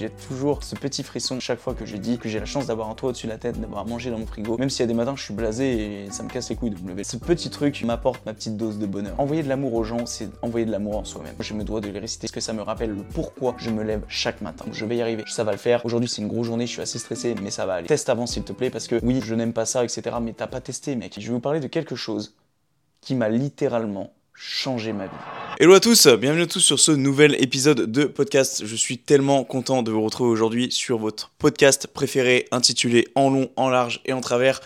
J'ai toujours ce petit frisson chaque fois que je dis que j'ai la chance d'avoir un toit au-dessus de la tête, d'avoir à manger dans mon frigo. Même s'il y a des matins, je suis blasé et ça me casse les couilles de me lever. Ce petit truc m'apporte ma petite dose de bonheur. Envoyer de l'amour aux gens, c'est envoyer de l'amour en soi-même. Je me dois de les réciter parce que ça me rappelle le pourquoi je me lève chaque matin. Je vais y arriver, ça va le faire. Aujourd'hui, c'est une grosse journée, je suis assez stressé, mais ça va aller. Teste avant, s'il te plaît, parce que oui, je n'aime pas ça, etc. Mais t'as pas testé, mec. Je vais vous parler de quelque chose qui m'a littéralement changé ma vie. Hello à tous, bienvenue à tous sur ce nouvel épisode de podcast. Je suis tellement content de vous retrouver aujourd'hui sur votre podcast préféré intitulé En long, en large et en travers.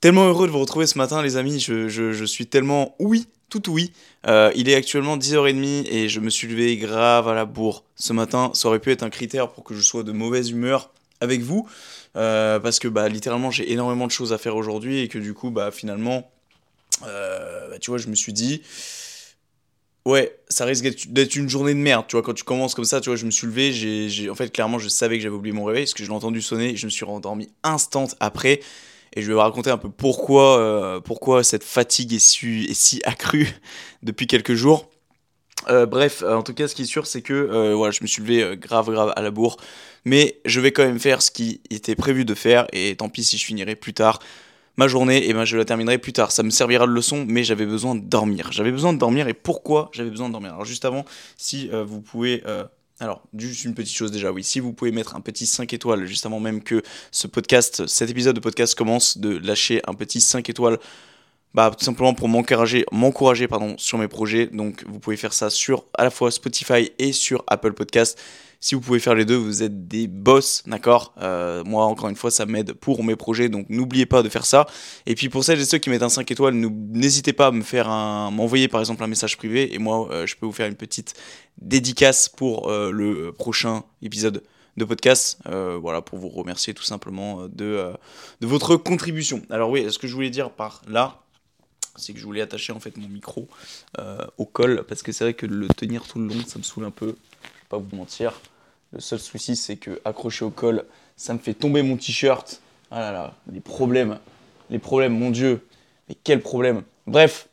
Tellement heureux de vous retrouver ce matin les amis, je, suis tellement oui, tout oui. Euh, il est actuellement 10h30 et je me suis levé grave à la bourre. Ce matin, ça aurait pu être un critère pour que je sois de mauvaise humeur avec vous. Euh, parce que bah, littéralement j'ai énormément de choses à faire aujourd'hui et que du coup bah, finalement, euh, bah, tu vois, je me suis dit Ouais, ça risque d'être une journée de merde, tu vois, quand tu commences comme ça, tu vois, je me suis levé, j'ai, en fait, clairement, je savais que j'avais oublié mon réveil, parce que je l'ai entendu sonner, et je me suis rendormi instant après, et je vais vous raconter un peu pourquoi, euh, pourquoi cette fatigue est, si accrue depuis quelques jours. Euh, bref, en tout cas, ce qui est sûr, c'est que voilà, je me suis levé grave, grave à la bourre, mais je vais quand même faire ce qui était prévu de faire, et tant pis si je finirai plus tard ma journée, et eh ben je la terminerai plus tard. Ça me servira de leçon, mais j'avais besoin de dormir. J'avais besoin de dormir, et pourquoi j'avais besoin de dormir? Alors juste avant, si euh, vous pouvez... Euh, alors, juste une petite chose déjà, oui, si vous pouvez mettre un petit 5 étoiles, juste avant même que ce podcast, cet épisode de podcast commence, de lâcher un petit 5 étoiles, bah, tout simplement pour m'encourager, m'encourager sur mes projets. Donc, vous pouvez faire ça sur à la fois Spotify et sur Apple Podcast. Si vous pouvez faire les deux, vous êtes des boss, d'accord? Euh, Moi, encore une fois, ça m'aide pour mes projets, donc n'oubliez pas de faire ça. Et puis pour celles et ceux qui mettent un 5 étoiles, n'hésitez pas à me faire un, m'envoyer par exemple un message privé, et moi, euh, je peux vous faire une petite dédicace pour euh, le prochain épisode de podcast, voilà, pour vous remercier tout simplement de, de votre contribution. Alors oui, ce que je voulais dire par là, c'est que je voulais attacher en fait mon micro au col, parce que c'est vrai que le tenir tout le long, ça me saoule un peu pas vous mentir. Le seul souci, c'est que accroché au col, ça me fait tomber mon t-shirt. Ah là là, les problèmes. Les problèmes, mon Dieu. Mais quel problème. Bref,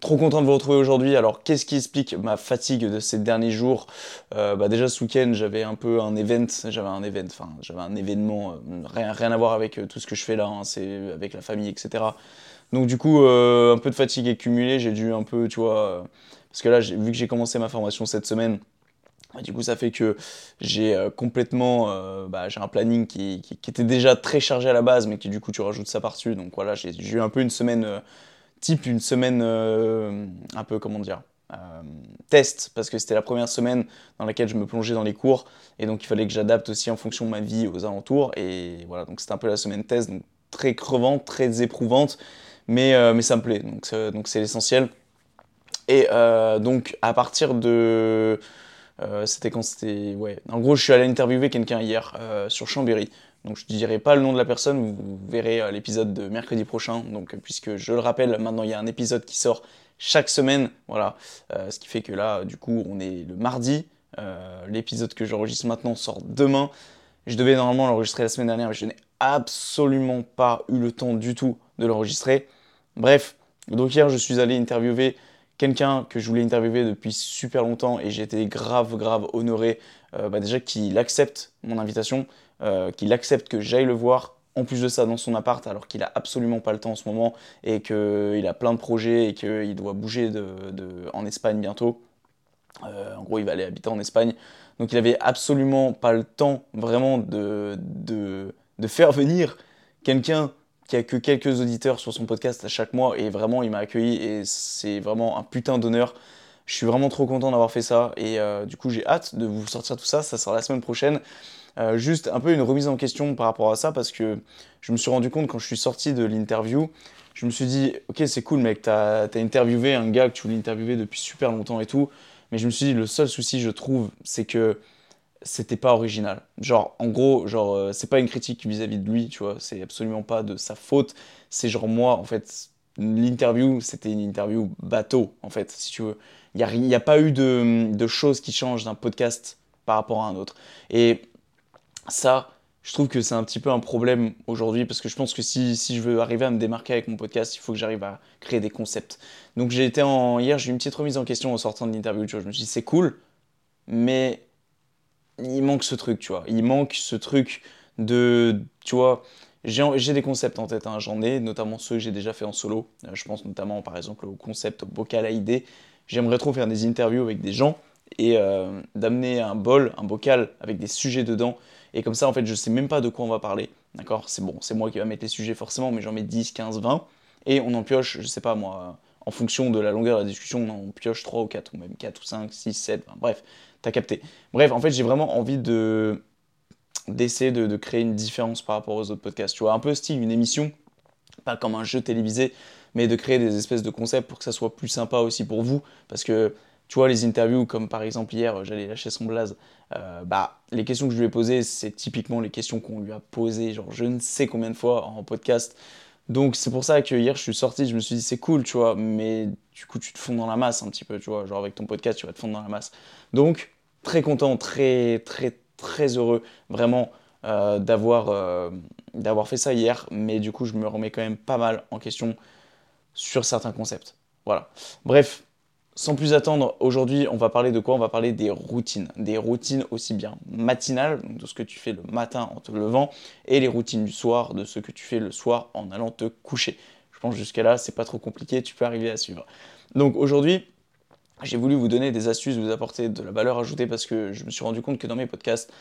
trop content de vous retrouver aujourd'hui. Alors, qu'est-ce qui explique ma fatigue de ces derniers jours? Euh, bah Déjà, ce week-end, j'avais un peu un event. J'avais un event, enfin, j'avais un événement. Euh, rien, à voir avec euh, tout ce que je fais là. Hein, c'est avec la famille, etc. Donc, du coup, un peu de fatigue accumulée. J'ai dû un peu, tu vois parce que là, vu que j'ai commencé ma formation cette semaine, bah, du coup, ça fait que j'ai euh, complètement, euh, bah, j'ai un planning qui, était déjà très chargé à la base, mais qui du coup, tu rajoutes ça par-dessus. Donc voilà, j'ai eu un peu une semaine euh, type, une semaine un peu, comment dire, test, parce que c'était la première semaine dans laquelle je me plongeais dans les cours, et donc il fallait que j'adapte aussi en fonction de ma vie aux alentours. Et voilà, donc c'était un peu la semaine test, donc très crevante, très éprouvante, mais, mais ça me plaît, donc c'est l'essentiel. Et euh, donc, à partir de. Euh, c'était quand c'était. Ouais. En gros, je suis allé interviewer quelqu'un hier euh, sur Chambéry. Donc, je ne dirai pas le nom de la personne, vous verrez l'épisode de mercredi prochain. Donc, puisque je le rappelle, maintenant il y a un épisode qui sort chaque semaine. Voilà. ce qui fait que là, du coup, on est le mardi. L'épisode que j'enregistre maintenant sort demain. Je devais normalement l'enregistrer la semaine dernière, mais je n'ai absolument pas eu le temps du tout de l'enregistrer. Bref, donc hier, je suis allé interviewer quelqu'un que je voulais interviewer depuis super longtemps et j'étais grave, grave honoré euh, bah déjà qu'il accepte mon invitation, euh, qu'il accepte que j'aille le voir. En plus de ça, dans son appart, alors qu'il a absolument pas le temps en ce moment et qu'il a plein de projets et qu'il doit bouger en Espagne bientôt. Euh, en gros, il va aller habiter en Espagne. Donc, il avait absolument pas le temps vraiment de faire venir quelqu'un qui a que quelques auditeurs sur son podcast à chaque mois et vraiment il m'a accueilli et c'est vraiment un putain d'honneur. Je suis vraiment trop content d'avoir fait ça et euh, du coup j'ai hâte de vous sortir tout ça, ça sera la semaine prochaine. Euh, juste un peu une remise en question par rapport à ça parce que je me suis rendu compte quand je suis sorti de l'interview, je me suis dit ok c'est cool mec, t'as as interviewé un gars que tu voulais interviewer depuis super longtemps et tout, mais je me suis dit le seul souci je trouve c'est que c'était pas original. Genre, en gros, genre, euh, c'est pas une critique vis-à-vis de lui, tu vois, c'est absolument pas de sa faute. C'est genre, moi, en fait, l'interview, c'était une interview bateau, en fait, si tu veux. Il n'y a, a, pas eu de, de choses qui changent d'un podcast par rapport à un autre. Et ça, je trouve que c'est un petit peu un problème aujourd'hui parce que je pense que si, si, je veux arriver à me démarquer avec mon podcast, il faut que j'arrive à créer des concepts. Donc j'ai été en hier, j'ai eu une petite remise en question en sortant de l'interview, tu vois, je me suis dit c'est cool, mais il manque ce truc, tu vois. Il manque ce truc de, tu vois, j'ai des concepts en tête, hein. j'en ai, notamment ceux que j'ai déjà fait en solo. Euh, je pense notamment par exemple au concept bocal à idée. J'aimerais trop faire des interviews avec des gens et euh, d'amener un bol, un bocal avec des sujets dedans. Et comme ça, en fait, je sais même pas de quoi on va parler. D'accord? C'est bon, c'est moi qui va mettre les sujets forcément, mais j'en mets 10, 15, 20. Et on en pioche, je sais pas moi, en fonction de la longueur de la discussion, on pioche 3 ou 4, ou même 4 ou 5, 6, 7, bref, t'as capté. Bref, en fait, j'ai vraiment envie de d'essayer de, créer une différence par rapport aux autres podcasts. Tu vois, un peu style une émission, pas comme un jeu télévisé, mais de créer des espèces de concepts pour que ça soit plus sympa aussi pour vous. Parce que, tu vois, les interviews, comme par exemple hier, j'allais lâcher son blaze, euh, bah, les questions que je lui ai posées, c'est typiquement les questions qu'on lui a posées, genre je ne sais combien de fois en podcast. Donc c'est pour ça que hier je suis sorti, je me suis dit c'est cool, tu vois, mais du coup tu te fonds dans la masse un petit peu, tu vois, genre avec ton podcast tu vas te fondre dans la masse. Donc très content, très très très heureux vraiment euh, d'avoir euh, d'avoir fait ça hier, mais du coup je me remets quand même pas mal en question sur certains concepts. Voilà. Bref, sans plus attendre, aujourd'hui, on va parler de quoi? On va parler des routines. Des routines aussi bien matinales, donc de ce que tu fais le matin en te levant, et les routines du soir, de ce que tu fais le soir en allant te coucher. Je pense jusqu'à là, c'est pas trop compliqué, tu peux arriver à suivre. Donc aujourd'hui, j'ai voulu vous donner des astuces, vous apporter de la valeur ajoutée parce que je me suis rendu compte que dans mes podcasts,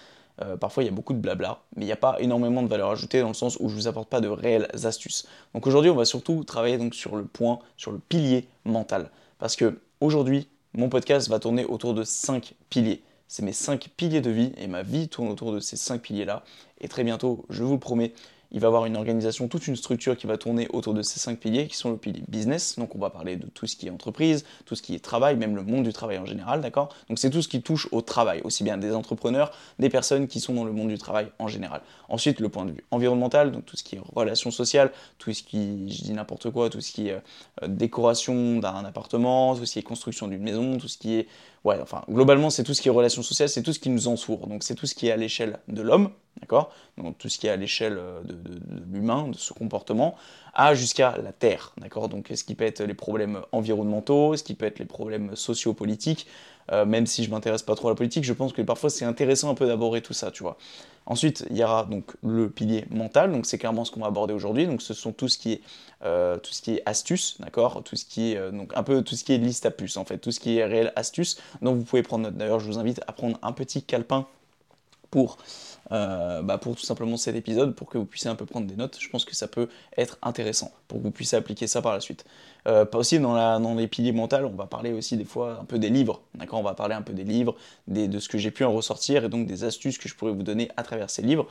euh, parfois il y a beaucoup de blabla, mais il n'y a pas énormément de valeur ajoutée dans le sens où je vous apporte pas de réelles astuces. Donc aujourd'hui, on va surtout travailler donc sur le point, sur le pilier mental. Parce que Aujourd'hui, mon podcast va tourner autour de 5 piliers. C'est mes 5 piliers de vie et ma vie tourne autour de ces 5 piliers-là. Et très bientôt, je vous le promets, il va avoir une organisation, toute une structure qui va tourner autour de ces cinq piliers qui sont le pilier business. Donc on va parler de tout ce qui est entreprise, tout ce qui est travail, même le monde du travail en général, d'accord? Donc c'est tout ce qui touche au travail, aussi bien des entrepreneurs, des personnes qui sont dans le monde du travail en général. Ensuite, le point de vue environnemental, donc tout ce qui est relations sociales, tout ce qui, je dis n'importe quoi, tout ce qui est euh, décoration d'un appartement, tout ce qui est construction d'une maison, tout ce qui est ouais, enfin, globalement, c'est tout ce qui est relations sociales, c'est tout ce qui nous entoure. Donc, c'est tout ce qui est à l'échelle de l'homme, d'accord? Donc, tout ce qui est à l'échelle euh, de, l'humain, de ce comportement, à jusqu'à la Terre, d'accord? Donc, ce qui peut être les problèmes environnementaux, ce qui peut être les problèmes sociopolitiques, euh, même si je m'intéresse pas trop à la politique, je pense que parfois c'est intéressant un peu d'aborder tout ça, tu vois. Ensuite, il y aura donc le pilier mental, donc c'est clairement ce qu'on va aborder aujourd'hui. Donc ce sont tout ce qui est euh, tout ce qui est astuce, d'accord, tout ce qui est euh, donc un peu tout ce qui est liste à puce en fait, tout ce qui est réel astuce. Donc vous pouvez prendre. D'ailleurs, je vous invite à prendre un petit calepin pour euh, bah, pour tout simplement cet épisode, pour que vous puissiez un peu prendre des notes. Je pense que ça peut être intéressant pour que vous puissiez appliquer ça par la suite. Euh, aussi dans, la, les piliers mentaux, on va parler aussi des fois un peu des livres. On va parler un peu des livres, de ce que j'ai pu en ressortir et donc des astuces que je pourrais vous donner à travers ces livres.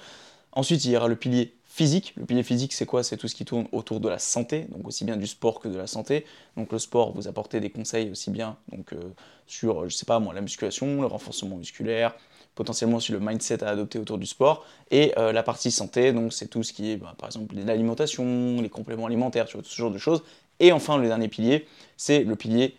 Ensuite, il y aura le pilier physique. Le pilier physique, c'est quoi? C'est tout ce qui tourne autour de la santé, donc aussi bien du sport que de la santé. Donc le sport, vous apportez des conseils aussi bien donc, euh, sur, je sais pas moi, la musculation, le renforcement musculaire, potentiellement sur le mindset à adopter autour du sport, et euh, la partie santé, donc c'est tout ce qui est bah, par exemple l'alimentation, les compléments alimentaires, tu ce genre de choses. Et enfin, le dernier pilier, c'est le pilier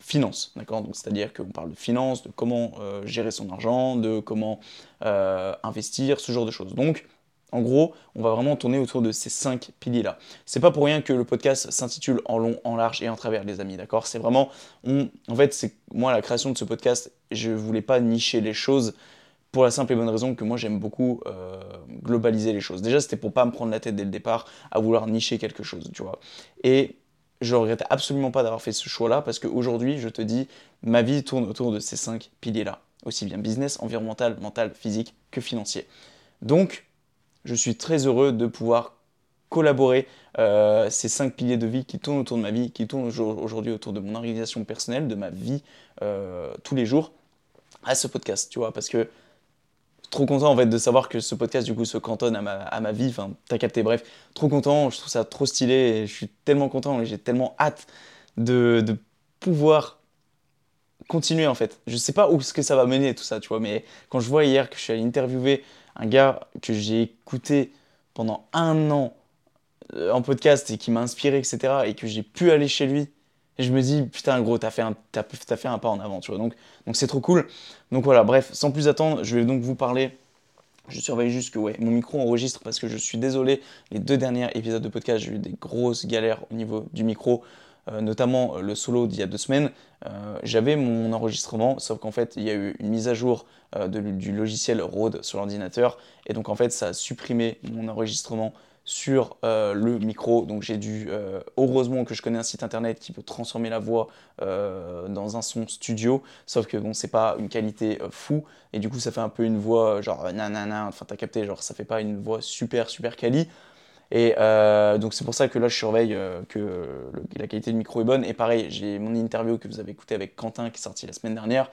finance, d'accord? C'est-à-dire qu'on parle de finance, de comment euh, gérer son argent, de comment euh, investir, ce genre de choses. Donc en gros, on va vraiment tourner autour de ces cinq piliers-là. C'est pas pour rien que le podcast s'intitule En long, en large et en travers, les amis, d'accord? C'est vraiment, en fait, c'est moi la création de ce podcast, je voulais pas nicher les choses pour la simple et bonne raison que moi j'aime beaucoup euh, globaliser les choses. Déjà, c'était pour pas me prendre la tête dès le départ à vouloir nicher quelque chose, tu vois. Et je regrette absolument pas d'avoir fait ce choix-là parce qu'aujourd'hui, je te dis, ma vie tourne autour de ces cinq piliers-là, aussi bien business, environnemental, mental, physique que financier. Donc, je suis très heureux de pouvoir collaborer euh, ces cinq piliers de vie qui tournent autour de ma vie, qui tournent aujourd'hui autour de mon organisation personnelle, de ma vie euh, tous les jours, à ce podcast, tu vois, parce que trop content en fait de savoir que ce podcast du coup se cantonne à ma, vie, enfin t'as capté, bref, trop content, je trouve ça trop stylé je suis tellement content et j'ai tellement hâte de, de pouvoir continuer en fait. Je sais pas où ce que ça va mener tout ça, tu vois, mais quand je vois hier que je suis allé interviewer un gars que j'ai écouté pendant un an euh, en podcast et qui m'a inspiré, etc., et que j'ai pu aller chez lui, et je me dis, putain, gros, t'as fait, un, pas en avant, tu vois, donc c'est trop cool. Donc voilà, bref, sans plus attendre, je vais donc vous parler. Je surveille juste que mon micro enregistre parce que je suis désolé, les deux derniers épisodes de podcast, j'ai eu des grosses galères au niveau du micro. Euh, notamment le solo d'il y a deux semaines, euh, j'avais mon enregistrement, sauf qu'en fait il y a eu une mise à jour euh, du logiciel Rode sur l'ordinateur, et donc en fait ça a supprimé mon enregistrement sur le micro. Donc j'ai dû, heureusement que je connais un site internet qui peut transformer la voix dans un son studio, sauf que bon, c'est pas une qualité fou, et du coup ça fait un peu une voix genre nanana, enfin t'as capté, genre ça fait pas une voix super super quali. Et euh, donc c'est pour ça que là je surveille euh, que la qualité du micro est bonne. Et pareil, j'ai mon interview que vous avez écouté avec Quentin qui est sorti la semaine dernière.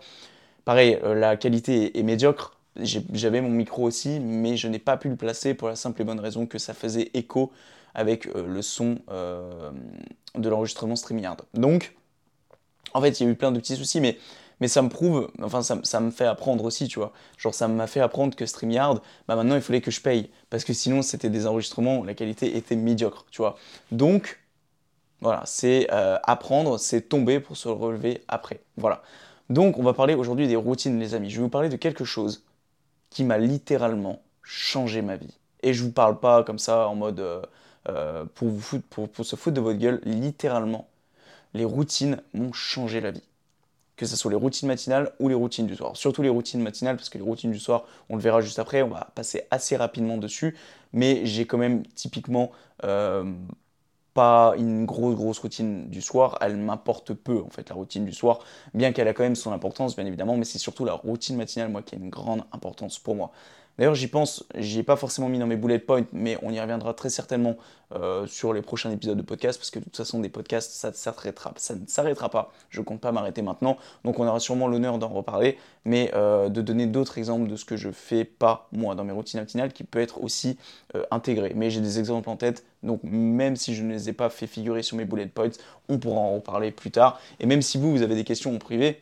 Pareil, euh, la qualité est, médiocre. J'avais mon micro aussi, mais je n'ai pas pu le placer pour la simple et bonne raison que ça faisait écho avec le son de l'enregistrement StreamYard. Donc, en fait, il y a eu plein de petits soucis, mais mais ça me prouve, enfin ça, me fait apprendre aussi, tu vois. Genre ça m'a fait apprendre que StreamYard, bah maintenant il fallait que je paye, parce que sinon c'était des enregistrements, la qualité était médiocre, tu vois. Donc voilà, c'est euh, apprendre, c'est tomber pour se relever après. Voilà. Donc on va parler aujourd'hui des routines les amis. Je vais vous parler de quelque chose qui m'a littéralement changé ma vie. Et je vous parle pas comme ça en mode euh, euh, pour se foutre de votre gueule, littéralement. Les routines m'ont changé la vie que ce soit les routines matinales ou les routines du soir. Surtout les routines matinales, parce que les routines du soir, on le verra juste après, on va passer assez rapidement dessus, mais j'ai quand même typiquement euh, pas une grosse grosse routine du soir, elle m'importe peu en fait la routine du soir, bien qu'elle a quand même son importance bien évidemment, mais c'est surtout la routine matinale moi qui a une grande importance pour moi. D'ailleurs, j'y pense, j'y ai pas forcément mis dans mes bullet points, mais on y reviendra très certainement euh, sur les prochains épisodes de podcast, parce que de toute façon, des podcasts, ça, ne s'arrêtera pas. Je compte pas m'arrêter maintenant, donc on aura sûrement l'honneur d'en reparler, mais euh, de donner d'autres exemples de ce que je fais pas moi dans mes routines matinales, qui peut être aussi euh, intégré. Mais j'ai des exemples en tête, donc même si je ne les ai pas fait figurer sur mes bullet points, on pourra en reparler plus tard. Et même si vous, vous avez des questions en privé,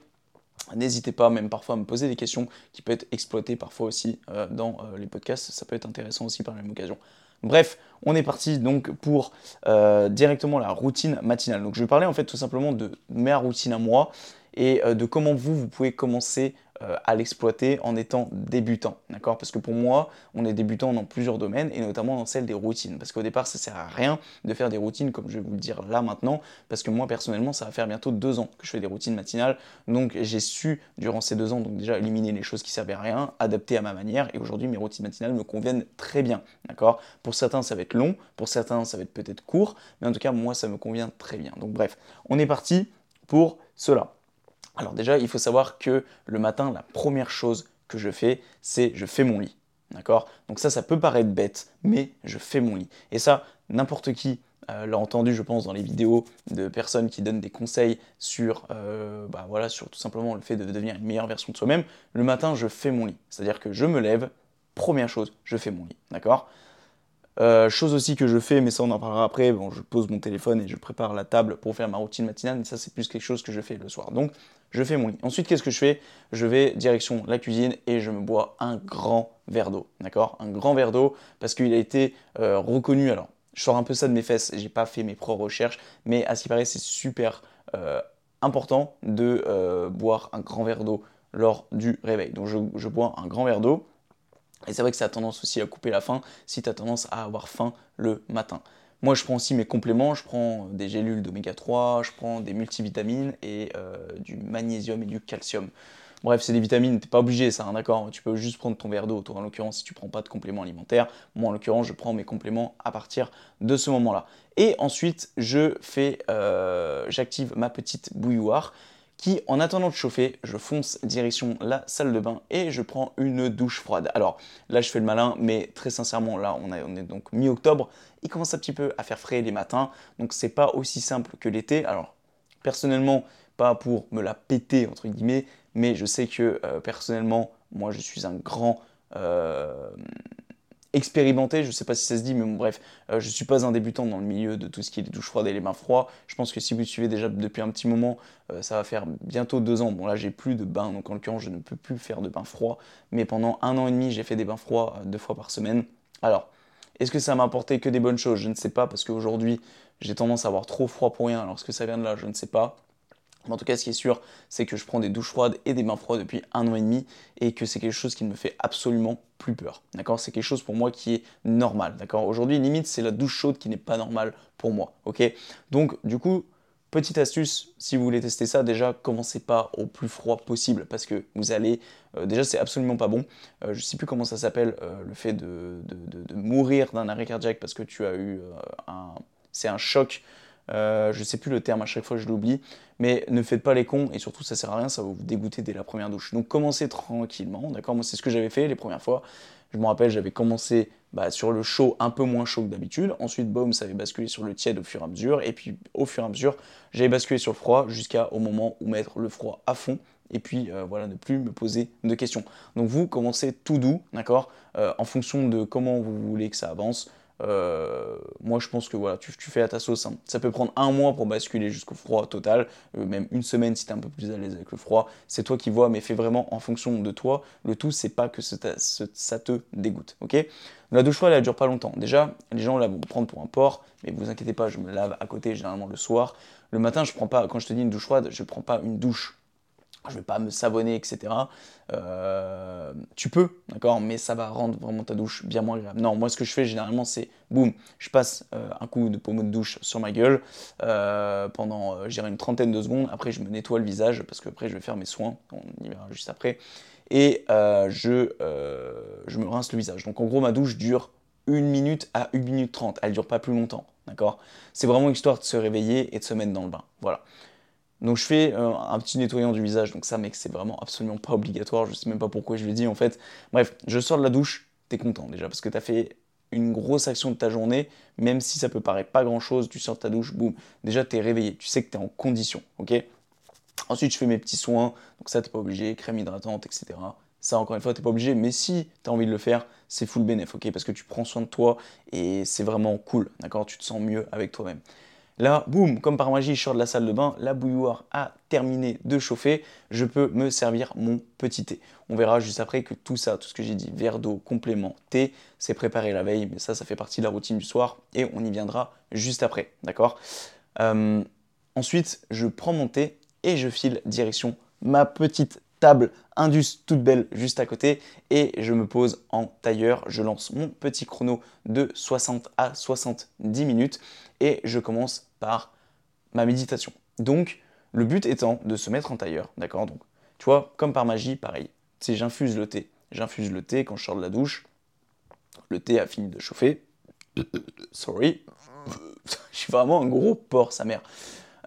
N'hésitez pas même parfois à me poser des questions qui peuvent être exploitées parfois aussi euh, dans euh, les podcasts. Ça peut être intéressant aussi par la même occasion. Bref, on est parti donc pour euh, directement la routine matinale. Donc je vais parler en fait tout simplement de ma routine à moi et de comment vous, vous pouvez commencer à l'exploiter en étant débutant, d'accord? Parce que pour moi, on est débutant dans plusieurs domaines et notamment dans celle des routines. Parce qu'au départ, ça sert à rien de faire des routines comme je vais vous le dire là maintenant, parce que moi personnellement, ça va faire bientôt deux ans que je fais des routines matinales, donc j'ai su durant ces deux ans donc déjà éliminer les choses qui servaient à rien, adapter à ma manière, et aujourd'hui mes routines matinales me conviennent très bien, d'accord? Pour certains, ça va être long, pour certains, ça va être peut-être court, mais en tout cas, moi, ça me convient très bien. Donc bref, on est parti pour cela. Alors déjà, il faut savoir que le matin, la première chose que je fais, c'est je fais mon lit. D'accord? Donc ça, ça peut paraître bête, mais je fais mon lit. Et ça, n'importe qui euh, l'a entendu, je pense, dans les vidéos de personnes qui donnent des conseils sur, euh, bah, voilà, sur tout simplement le fait de devenir une meilleure version de soi-même. Le matin, je fais mon lit. C'est-à-dire que je me lève, première chose, je fais mon lit. D'accord? Euh, chose aussi que je fais, mais ça on en parlera après, bon, je pose mon téléphone et je prépare la table pour faire ma routine matinale, mais ça c'est plus quelque chose que je fais le soir. Donc je fais mon lit. Ensuite, qu'est-ce que je fais? Je vais direction la cuisine et je me bois un grand verre d'eau, d'accord? Un grand verre d'eau parce qu'il a été euh, reconnu. Alors, je sors un peu ça de mes fesses, j'ai pas fait mes propres recherches, mais à ce qui paraît, c'est super euh, important de boire un grand verre d'eau lors du réveil. Donc je bois un grand verre d'eau. Et c'est vrai que ça a tendance aussi à couper la faim si tu as tendance à avoir faim le matin. Moi, je prends aussi mes compléments, je prends des gélules d'oméga 3, je prends des multivitamines et euh, du magnésium et du calcium. Bref, c'est des vitamines, t'es pas obligé ça, hein, d'accord? Tu peux juste prendre ton verre d'eau. Toi, en l'occurrence, si tu prends pas de compléments alimentaires, moi, en l'occurrence, je prends mes compléments à partir de ce moment-là. Et ensuite, je fais, euh, j'active ma petite bouilloire qui, en attendant de chauffer, je fonce direction la salle de bain et je prends une douche froide. Alors là, je fais le malin, mais très sincèrement, là, on, est donc mi-octobre, il commence un petit peu à faire frais les matins, donc c'est pas aussi simple que l'été. Alors, personnellement, pas pour me la péter, entre guillemets, mais je sais que euh, personnellement, moi, je suis un grand... Euh, expérimenté, je sais pas si ça se dit, mais bon, bref, euh, je suis pas un débutant dans le milieu de tout ce qui est les douches froides et les bains froids. Je pense que si vous suivez déjà depuis un petit moment, euh, ça va faire bientôt deux ans. Bon là j'ai plus de bains, donc en l'occurrence je ne peux plus faire de bains froids, mais pendant un an et demi j'ai fait des bains froids euh, deux fois par semaine. Alors, est-ce que ça m'a apporté que des bonnes choses? Je ne sais pas, parce qu'aujourd'hui j'ai tendance à avoir trop froid pour rien, alors ce que ça vient de là, je ne sais pas. Mais en tout cas, ce qui est sûr, c'est que je prends des douches froides et des bains froids depuis un an et demi et que c'est quelque chose qui ne me fait absolument plus peur. D'accord? C'est quelque chose pour moi qui est normal. D'accord? Aujourd'hui, limite, c'est la douche chaude qui n'est pas normale pour moi. Ok? Donc, du coup, petite astuce, si vous voulez tester ça, déjà, commencez pas au plus froid possible parce que vous allez. Euh, déjà, c'est absolument pas bon. Euh, je sais plus comment ça s'appelle, euh, le fait de, de mourir d'un arrêt cardiaque parce que tu as eu un. C'est un choc euh, je sais plus le terme, à chaque fois je l'oublie. Mais ne faites pas les cons et surtout ça sert à rien, ça va vous dégoûter dès la première douche. Donc commencez tranquillement, d'accord? Moi c'est ce que j'avais fait les premières fois. Je me rappelle, j'avais commencé bah, sur le chaud un peu moins chaud que d'habitude. Ensuite, boum, ça avait basculé sur le tiède au fur et à mesure. Et puis au fur et à mesure, j'avais basculé sur le froid jusqu'au moment où mettre le froid à fond. Et puis euh, voilà, ne plus me poser de questions. Donc vous commencez tout doux, d'accord? Euh, En fonction de comment vous voulez que ça avance. Euh, moi, je pense que voilà, tu, fais à ta sauce. Ça peut prendre un mois pour basculer jusqu'au froid total, euh, même une semaine si tu es un peu plus à l'aise avec le froid. C'est toi qui vois, mais fais vraiment en fonction de toi. Le tout, c'est pas que ça te dégoûte. ok? La douche froide, elle dure pas longtemps. Déjà, les gens la vont prendre pour un porc, mais vous inquiétez pas, je me lave à côté généralement le soir. Le matin, je prends pas, quand je te dis une douche froide, je prends pas une douche je vais pas me savonner, etc. Euh, tu peux, d'accord, mais ça va rendre vraiment ta douche bien moins agréable. Non, moi ce que je fais généralement c'est, boum, je passe euh, un coup de pommeau de douche sur ma gueule euh, pendant, j'irai une trentaine de secondes. Après, je me nettoie le visage parce que après je vais faire mes soins, on y verra juste après. Et je, je me rince le visage. Donc en gros, ma douche dure une minute à une minute trente. Elle dure pas plus longtemps, d'accord? C'est vraiment histoire de se réveiller et de se mettre dans le bain. Voilà. Donc je fais euh, un petit nettoyant du visage, donc ça mec c'est vraiment absolument pas obligatoire, je sais même pas pourquoi je l'ai dit en fait. Bref, je sors de la douche, t'es content déjà, parce que t'as fait une grosse action de ta journée, même si ça peut paraître pas grand chose, tu sors de ta douche, boum, déjà t'es réveillé, tu sais que t'es en condition, ok? Ensuite je fais mes petits soins, donc ça t'es pas obligé, crème hydratante, etc. Ça encore une fois t'es pas obligé, mais si t'as envie de le faire, c'est full bénéf, ok? Parce que tu prends soin de toi et c'est vraiment cool, d'accord? Tu te sens mieux avec toi-même. Là, boum, comme par magie, je sors de la salle de bain, la bouilloire a terminé de chauffer, je peux me servir mon petit thé. On verra juste après que tout ça, tout ce que j'ai dit, verre d'eau, complément, thé, c'est préparé la veille, mais ça, ça fait partie de la routine du soir et on y viendra juste après, d'accord? Euh, Ensuite, je prends mon thé et je file direction ma petite table Indus toute belle juste à côté et je me pose en tailleur. Je lance mon petit chrono de 60 à 70 minutes et je commence par ma méditation. Donc le but étant de se mettre en tailleur, d'accord? Donc tu vois, comme par magie, pareil. Si j'infuse le thé, j'infuse le thé quand je sors de la douche. Le thé a fini de chauffer. Sorry. je suis vraiment un gros porc, sa mère.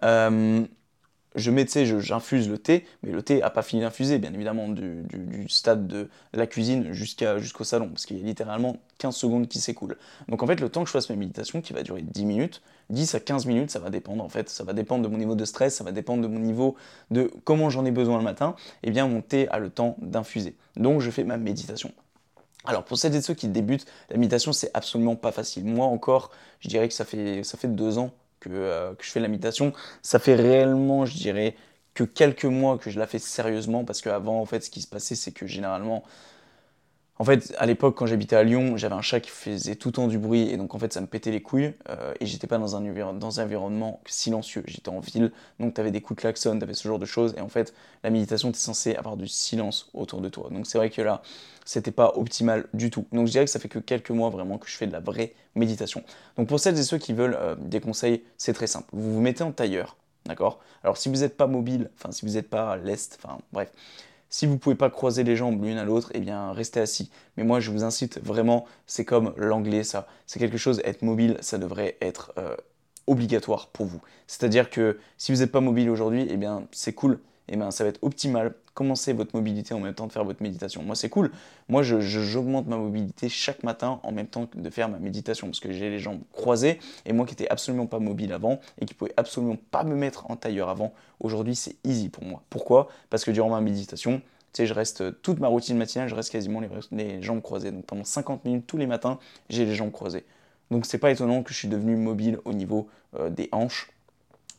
Euh, je mets, tu sais, j'infuse le thé, mais le thé n'a pas fini d'infuser, bien évidemment, du, stade de la cuisine jusqu'au salon, parce qu'il y a littéralement 15 secondes qui s'écoulent. Donc en fait, le temps que je fasse ma méditation, qui va durer 10 minutes, 10 à 15 minutes, ça va dépendre, en fait, ça va dépendre de mon niveau de stress, ça va dépendre de mon niveau de comment j'en ai besoin le matin, eh bien mon thé a le temps d'infuser. Donc je fais ma méditation. Alors pour celles et ceux qui débutent, la méditation c'est absolument pas facile. Moi encore, je dirais que ça fait, ça fait deux ans euh, que, je fais la méditation. Ça fait réellement, je dirais, que quelques mois que je la fais sérieusement parce qu'avant, en fait, ce qui se passait, c'est que généralement, en fait, à l'époque, quand j'habitais à Lyon, j'avais un chat qui faisait tout le temps du bruit et donc en fait, ça me pétait les couilles euh, et j'étais pas dans un, environnement silencieux. J'étais en ville, donc tu avais des coups de klaxon, tu avais ce genre de choses et en fait, la méditation, tu es censé avoir du silence autour de toi. Donc c'est vrai que là, c'était pas optimal du tout. Donc je dirais que ça fait que quelques mois vraiment que je fais de la vraie méditation. Donc pour celles et ceux qui veulent euh, des conseils, c'est très simple. Vous vous mettez en tailleur, d'accord? Alors si vous n'êtes pas mobile, enfin si vous n'êtes pas à l'est, enfin bref si vous ne pouvez pas croiser les jambes l'une à l'autre, eh bien restez assis. Mais moi je vous incite vraiment, c'est comme l'anglais ça, c'est quelque chose, être mobile, ça devrait être euh, obligatoire pour vous. C'est-à-dire que si vous n'êtes pas mobile aujourd'hui, eh bien c'est cool, eh bien, ça va être optimal. Commencez votre mobilité en même temps de faire votre méditation. Moi, c'est cool. Moi, j'augmente ma mobilité chaque matin en même temps de faire ma méditation parce que j'ai les jambes croisées et moi qui n'étais absolument pas mobile avant et qui pouvais absolument pas me mettre en tailleur avant, aujourd'hui, c'est easy pour moi. Pourquoi? Parce que durant ma méditation, Tu sais, je reste toute ma routine matinale, je reste quasiment les, les jambes croisées. Donc pendant 50 minutes tous les matins, j'ai les jambes croisées. Donc c'est pas étonnant que je suis devenu mobile au niveau euh, des hanches.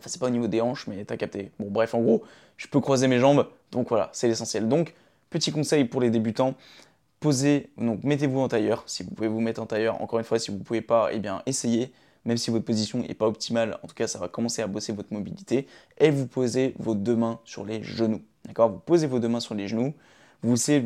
Enfin, c'est pas au niveau des hanches, mais t'as capté. Bon, bref, en gros, je peux croiser mes jambes. Donc voilà, c'est l'essentiel. Donc, petit conseil pour les débutants posez, donc mettez-vous en tailleur, si vous pouvez vous mettre en tailleur. Encore une fois, si vous ne pouvez pas, eh bien essayez, même si votre position n'est pas optimale, en tout cas ça va commencer à bosser votre mobilité, et vous posez vos deux mains sur les genoux. D'accord? Vous posez vos deux mains sur les genoux, vous essayez,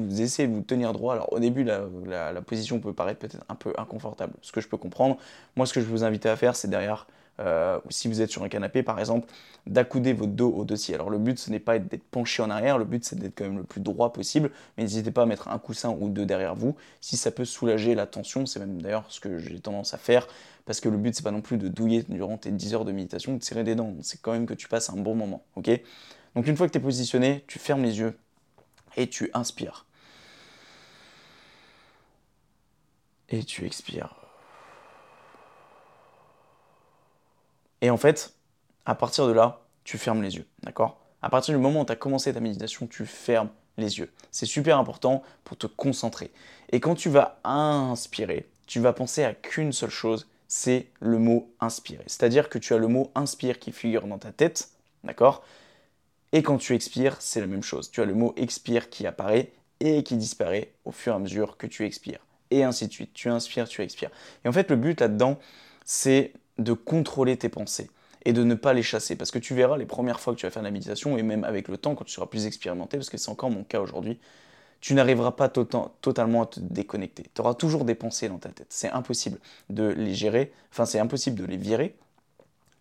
de vous tenir droit. Alors au début, la, la position peut paraître peut-être un peu inconfortable, ce que je peux comprendre. Moi, ce que je vous invite à faire, c'est derrière euh, si vous êtes sur un canapé par exemple, d'accouder votre dos au dossier. Alors le but ce n'est pas d'être penché en arrière, le but c'est d'être quand même le plus droit possible, mais n'hésitez pas à mettre un coussin ou deux derrière vous si ça peut soulager la tension, c'est même d'ailleurs ce que j'ai tendance à faire parce que le but c'est pas non plus de douiller durant tes 10 heures de méditation, de serrer des dents, c'est quand même que tu passes un bon moment, ok? Donc une fois que tu es positionné, tu fermes les yeux et tu inspires. Et tu expires. Et en fait, à partir de là, tu fermes les yeux, d'accord? À partir du moment où tu as commencé ta méditation, tu fermes les yeux. C'est super important pour te concentrer. Et quand tu vas inspirer, tu vas penser à qu'une seule chose, c'est le mot inspirer. C'est-à-dire que tu as le mot inspire qui figure dans ta tête, d'accord? Et quand tu expires, c'est la même chose. Tu as le mot expire qui apparaît et qui disparaît au fur et à mesure que tu expires. Et ainsi de suite. Tu inspires, tu expires. Et en fait, le but là-dedans, c'est de contrôler tes pensées et de ne pas les chasser. Parce que tu verras les premières fois que tu vas faire de la méditation, et même avec le temps, quand tu seras plus expérimenté, parce que c'est encore mon cas aujourd'hui, tu n'arriveras pas totalement à te déconnecter. Tu auras toujours des pensées dans ta tête. C'est impossible de les gérer, enfin c'est impossible de les virer,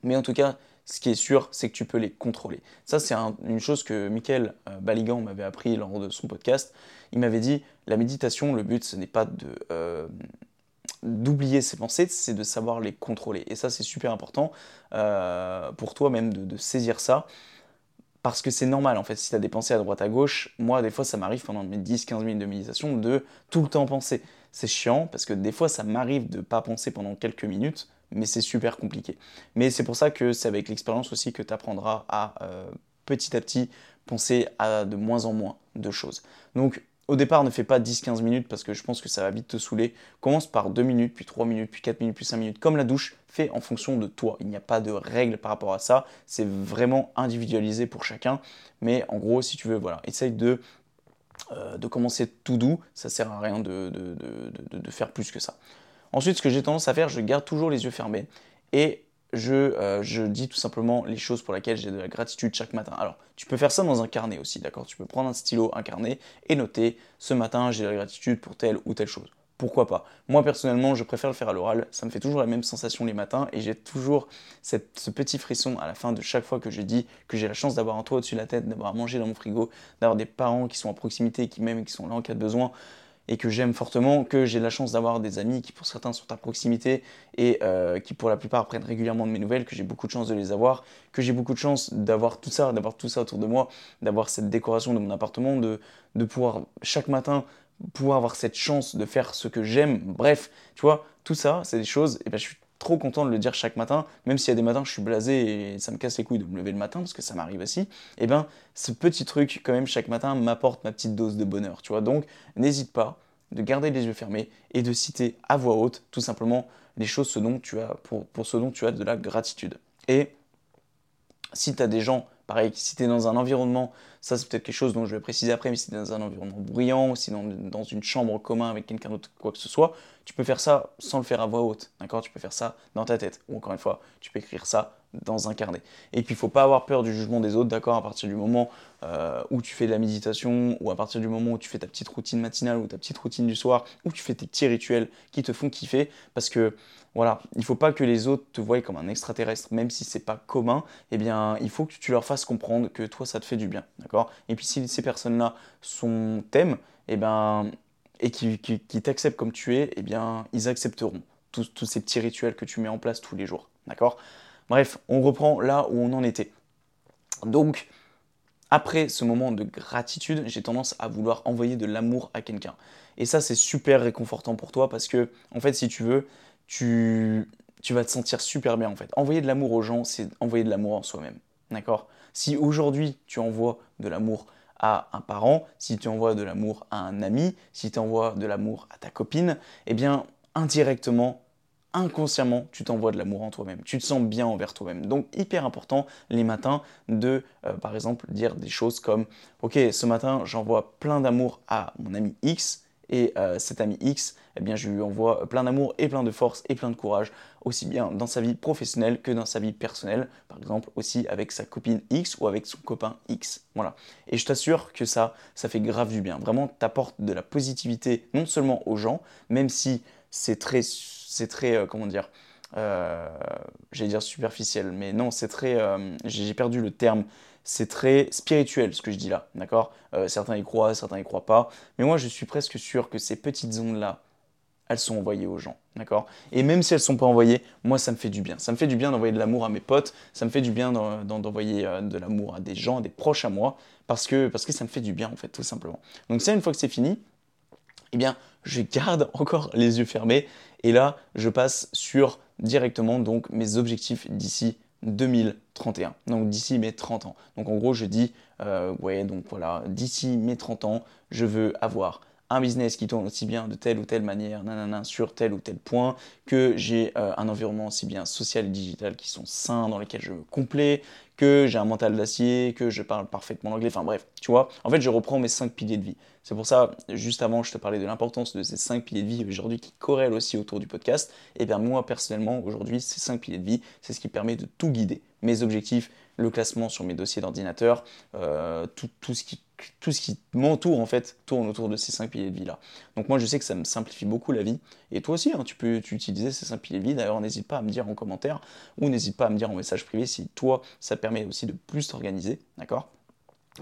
mais en tout cas, ce qui est sûr, c'est que tu peux les contrôler. Ça, c'est une chose que Michael euh, Baligan m'avait appris lors de son podcast. Il m'avait dit, la méditation, le but, ce n'est pas de... Euh, d'oublier ses pensées, c'est de savoir les contrôler. Et ça, c'est super important euh, pour toi même de, saisir ça. Parce que c'est normal, en fait, si tu as des pensées à droite à gauche, moi, des fois, ça m'arrive pendant mes 10-15 minutes de méditation de tout le temps penser. C'est chiant, parce que des fois, ça m'arrive de ne pas penser pendant quelques minutes, mais c'est super compliqué. Mais c'est pour ça que c'est avec l'expérience aussi que tu apprendras à euh, petit à petit penser à de moins en moins de choses. Donc, au départ, ne fais pas 10-15 minutes parce que je pense que ça va vite te saouler. Commence par 2 minutes, puis 3 minutes, puis 4 minutes, puis 5 minutes. Comme la douche, fais en fonction de toi. Il n'y a pas de règle par rapport à ça. C'est vraiment individualisé pour chacun. Mais en gros, si tu veux, voilà, essaye de, euh, commencer tout doux. Ça sert à rien de, de faire plus que ça. Ensuite, ce que j'ai tendance à faire, je garde toujours les yeux fermés. Et euh, je, dis tout simplement les choses pour lesquelles j'ai de la gratitude chaque matin. Alors, tu peux faire ça dans un carnet aussi, d'accord? Tu peux prendre un stylo, un carnet et noter ce matin j'ai de la gratitude pour telle ou telle chose. Pourquoi pas? Moi personnellement, je préfère le faire à l'oral. Ça me fait toujours la même sensation les matins et j'ai toujours ce petit frisson à la fin de chaque fois que je dis que j'ai la chance d'avoir un toit au-dessus de la tête, d'avoir à manger dans mon frigo, d'avoir des parents qui sont à proximité, qui m'aiment, qui sont là en cas de besoin et que j'aime fortement, que j'ai la chance d'avoir des amis qui pour certains sont à proximité et euh, qui pour la plupart prennent régulièrement de mes nouvelles, que j'ai beaucoup de chance de les avoir, que j'ai beaucoup de chance d'avoir tout ça, d'avoir tout ça autour de moi, d'avoir cette décoration de mon appartement, de, de pouvoir chaque matin pouvoir avoir cette chance de faire ce que j'aime. Bref, tu vois, tout ça, c'est des choses, et ben je suis trop content de le dire chaque matin, même s'il y a des matins je suis blasé et ça me casse les couilles de me lever le matin, parce que ça m'arrive aussi, et eh ben ce petit truc quand même chaque matin m'apporte ma petite dose de bonheur, tu vois. Donc n'hésite pas de garder les yeux fermés et de citer à voix haute tout simplement les choses ce dont tu as, pour, pour ce dont tu as de la gratitude. Et si tu as des gens, pareil, si tu es dans un environnement, ça c'est peut-être quelque chose dont je vais préciser après, mais si tu es dans un environnement bruyant, ou si dans, dans une chambre commun avec quelqu'un d'autre, quoi que ce soit, tu peux faire ça sans le faire à voix haute, d'accord? Tu peux faire ça dans ta tête, ou encore une fois, tu peux écrire ça dans un carnet. Et puis il faut pas avoir peur du jugement des autres, d'accord À partir du moment euh, où tu fais de la méditation, ou à partir du moment où tu fais ta petite routine matinale, ou ta petite routine du soir, ou tu fais tes petits rituels qui te font kiffer, parce que voilà, il faut pas que les autres te voient comme un extraterrestre, même si c'est pas commun, eh bien il faut que tu leur fasses comprendre que toi ça te fait du bien, d'accord? Et puis si ces personnes-là sont thèmes, eh ben et qui, t'acceptent comme tu es, eh bien, ils accepteront tous, ces petits rituels que tu mets en place tous les jours. D'accord? Bref, on reprend là où on en était. Donc, après ce moment de gratitude, j'ai tendance à vouloir envoyer de l'amour à quelqu'un. Et ça, c'est super réconfortant pour toi parce que, en fait, si tu veux, tu, tu vas te sentir super bien en fait. Envoyer de l'amour aux gens, c'est envoyer de l'amour en soi-même. D'accord? Si aujourd'hui tu envoies de l'amour à un parent, si tu envoies de l'amour à un ami, si tu envoies de l'amour à ta copine, eh bien, indirectement, inconsciemment, tu t'envoies de l'amour en toi-même. Tu te sens bien envers toi-même. Donc, hyper important les matins de, euh, par exemple, dire des choses comme Ok, ce matin, j'envoie plein d'amour à mon ami X. Et euh, cet ami X, eh bien, je lui envoie plein d'amour et plein de force et plein de courage, aussi bien dans sa vie professionnelle que dans sa vie personnelle, par exemple aussi avec sa copine X ou avec son copain X. Voilà. Et je t'assure que ça, ça fait grave du bien. Vraiment, t'apportes de la positivité non seulement aux gens, même si c'est très c'est très, euh, comment dire, euh, j'allais dire superficiel, mais non, c'est très, euh, j'ai perdu le terme, c'est très spirituel ce que je dis là, d'accord? Certains y croient, certains y croient pas, mais moi je suis presque sûr que ces petites ondes-là, elles sont envoyées aux gens, d'accord? Et même si elles ne sont pas envoyées, moi ça me fait du bien. Ça me fait du bien d'envoyer de l'amour à mes potes, ça me fait du bien d'envoyer de l'amour à des gens, des proches à moi, parce que, parce que ça me fait du bien en fait, tout simplement. Donc ça, une fois que c'est fini, eh bien, je garde encore les yeux fermés et là, je passe sur directement donc mes objectifs d'ici 2031. Donc d'ici mes 30 ans. Donc en gros, je dis, euh, ouais, donc voilà, d'ici mes 30 ans, je veux avoir un business qui tourne aussi bien de telle ou telle manière, nanana, sur tel ou tel point, que j'ai euh, un environnement aussi bien social et digital qui sont sains, dans lesquels je me complais, que j'ai un mental d'acier, que je parle parfaitement l'anglais, enfin bref, tu vois, en fait je reprends mes cinq piliers de vie. C'est pour ça, juste avant, je te parlais de l'importance de ces cinq piliers de vie aujourd'hui qui corrèlent aussi autour du podcast. Et bien moi personnellement, aujourd'hui, ces cinq piliers de vie, c'est ce qui permet de tout guider. Mes objectifs, le classement sur mes dossiers d'ordinateur, euh, tout, tout, ce qui, tout ce qui m'entoure en fait tourne autour de ces cinq piliers de vie là. Donc moi je sais que ça me simplifie beaucoup la vie. Et toi aussi, hein, tu peux utiliser ces cinq piliers de vie. D'ailleurs, n'hésite pas à me dire en commentaire ou n'hésite pas à me dire en message privé si toi ça permet aussi de plus t'organiser, d'accord?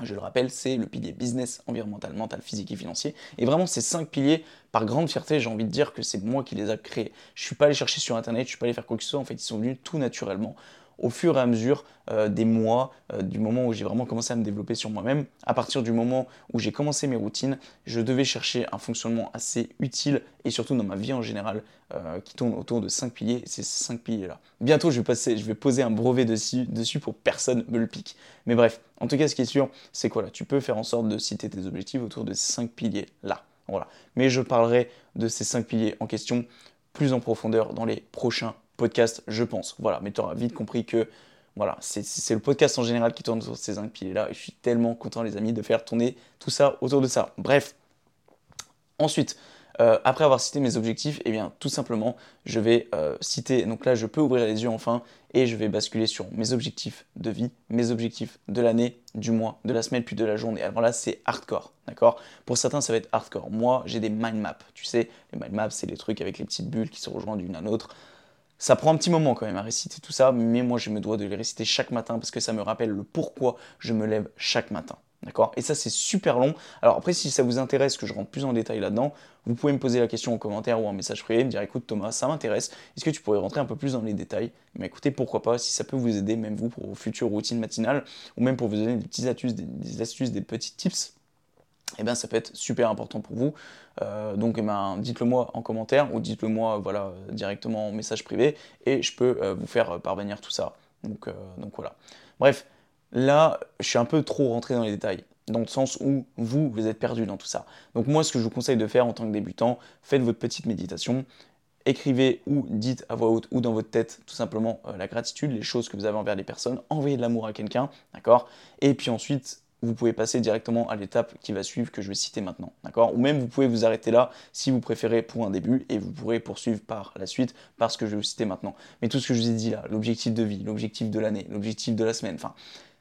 Je le rappelle, c'est le pilier business, environnemental, mental, physique et financier. Et vraiment, ces cinq piliers, par grande fierté, j'ai envie de dire que c'est moi qui les ai créés. Je ne suis pas allé chercher sur Internet, je ne suis pas allé faire quoi que ce soit. En fait, ils sont venus tout naturellement au fur et à mesure euh, des mois, euh, du moment où j'ai vraiment commencé à me développer sur moi-même, à partir du moment où j'ai commencé mes routines, je devais chercher un fonctionnement assez utile et surtout dans ma vie en général euh, qui tourne autour de 5 piliers, ces 5 piliers-là. Bientôt, je vais, passer, je vais poser un brevet dessus, dessus pour personne me le pique. Mais bref, en tout cas, ce qui est sûr, c'est quoi là? Tu peux faire en sorte de citer tes objectifs autour de ces 5 piliers-là. Voilà. Mais je parlerai de ces 5 piliers en question plus en profondeur dans les prochains podcast, je pense. Voilà, mais tu auras vite compris que voilà, c'est le podcast en général qui tourne sur ces cinq piliers-là. Et je suis tellement content, les amis, de faire tourner tout ça autour de ça. Bref. Ensuite, euh, après avoir cité mes objectifs, eh bien, tout simplement, je vais euh, citer. Donc là, je peux ouvrir les yeux enfin et je vais basculer sur mes objectifs de vie, mes objectifs de l'année, du mois, de la semaine, puis de la journée. Alors là, c'est hardcore, d'accord? Pour certains, ça va être hardcore. Moi, j'ai des mind maps. Tu sais, les mind maps, c'est les trucs avec les petites bulles qui se rejoignent d'une à l'autre. Ça prend un petit moment quand même à réciter tout ça, mais moi je me dois de les réciter chaque matin parce que ça me rappelle le pourquoi je me lève chaque matin. D'accord? Et ça, c'est super long. Alors après, si ça vous intéresse que je rentre plus en détail là-dedans, vous pouvez me poser la question en commentaire ou en message privé, me dire écoute Thomas, ça m'intéresse, est-ce que tu pourrais rentrer un peu plus dans les détails? Mais écoutez, pourquoi pas, si ça peut vous aider, même vous, pour vos futures routines matinales, ou même pour vous donner des petites astuces, des astuces, des petits tips, eh bien ça peut être super important pour vous. Euh, donc eh ben, dites-le moi en commentaire ou dites-le moi voilà, directement en message privé et je peux euh, vous faire parvenir tout ça. Donc, euh, donc voilà. Bref, là je suis un peu trop rentré dans les détails dans le sens où vous, vous êtes perdu dans tout ça. Donc moi, ce que je vous conseille de faire en tant que débutant, faites votre petite méditation, écrivez ou dites à voix haute ou dans votre tête tout simplement la gratitude, les choses que vous avez envers les personnes, envoyez de l'amour à quelqu'un, d'accord? Et puis ensuite, vous pouvez passer directement à l'étape qui va suivre que je vais citer maintenant. Ou même vous pouvez vous arrêter là si vous préférez pour un début et vous pourrez poursuivre par la suite parce que je vais vous citer maintenant. Mais tout ce que je vous ai dit là, l'objectif de vie, l'objectif de l'année, l'objectif de la semaine, enfin,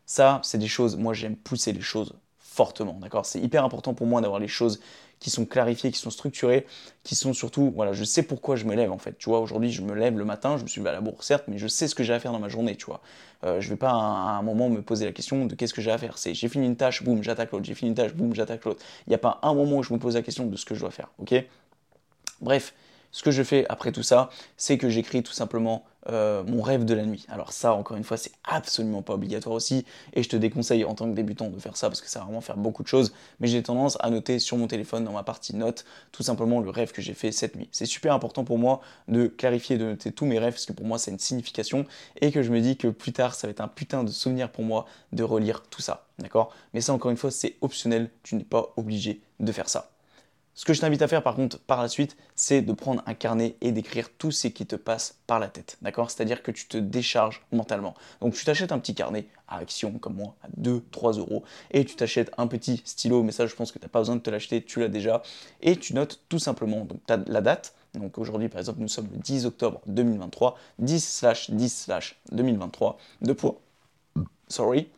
ça, c'est des choses, moi j'aime pousser les choses fortement. D'accord? C'est hyper important pour moi d'avoir les choses qui sont clarifiées, qui sont structurées, qui sont surtout, voilà, je sais pourquoi je me lève en fait. Tu vois, aujourd'hui, je me lève le matin, je me suis levé à la bourse, certes, mais je sais ce que j'ai à faire dans ma journée, tu vois. Euh, je vais pas à, un moment me poser la question de qu'est-ce que j'ai à faire. C'est j'ai fini une tâche, boum, j'attaque l'autre. J'ai fini une tâche, boum, j'attaque l'autre. Il n'y a pas un moment où je me pose la question de ce que je dois faire, ok? Bref, ce que je fais après tout ça, c'est que j'écris tout simplement euh, mon rêve de la nuit. Alors ça, encore une fois, c'est absolument pas obligatoire aussi, et je te déconseille en tant que débutant de faire ça parce que ça va vraiment faire beaucoup de choses, mais j'ai tendance à noter sur mon téléphone dans ma partie notes tout simplement le rêve que j'ai fait cette nuit. C'est super important pour moi de clarifier, de noter tous mes rêves parce que pour moi c'est une signification et que je me dis que plus tard ça va être un putain de souvenir pour moi de relire tout ça, d'accord? Mais ça encore une fois c'est optionnel, tu n'es pas obligé de faire ça. Ce que je t'invite à faire par contre par la suite, c'est de prendre un carnet et d'écrire tout ce qui te passe par la tête. D'accord? C'est-à-dire que tu te décharges mentalement. Donc tu t'achètes un petit carnet à action comme moi, à 2-3 euros, et tu t'achètes un petit stylo, mais ça je pense que tu n'as pas besoin de te l'acheter, tu l'as déjà, et tu notes tout simplement donc, la date. Donc aujourd'hui par exemple nous sommes le 10 octobre 2023, 10 10 2023, de poids. Sorry,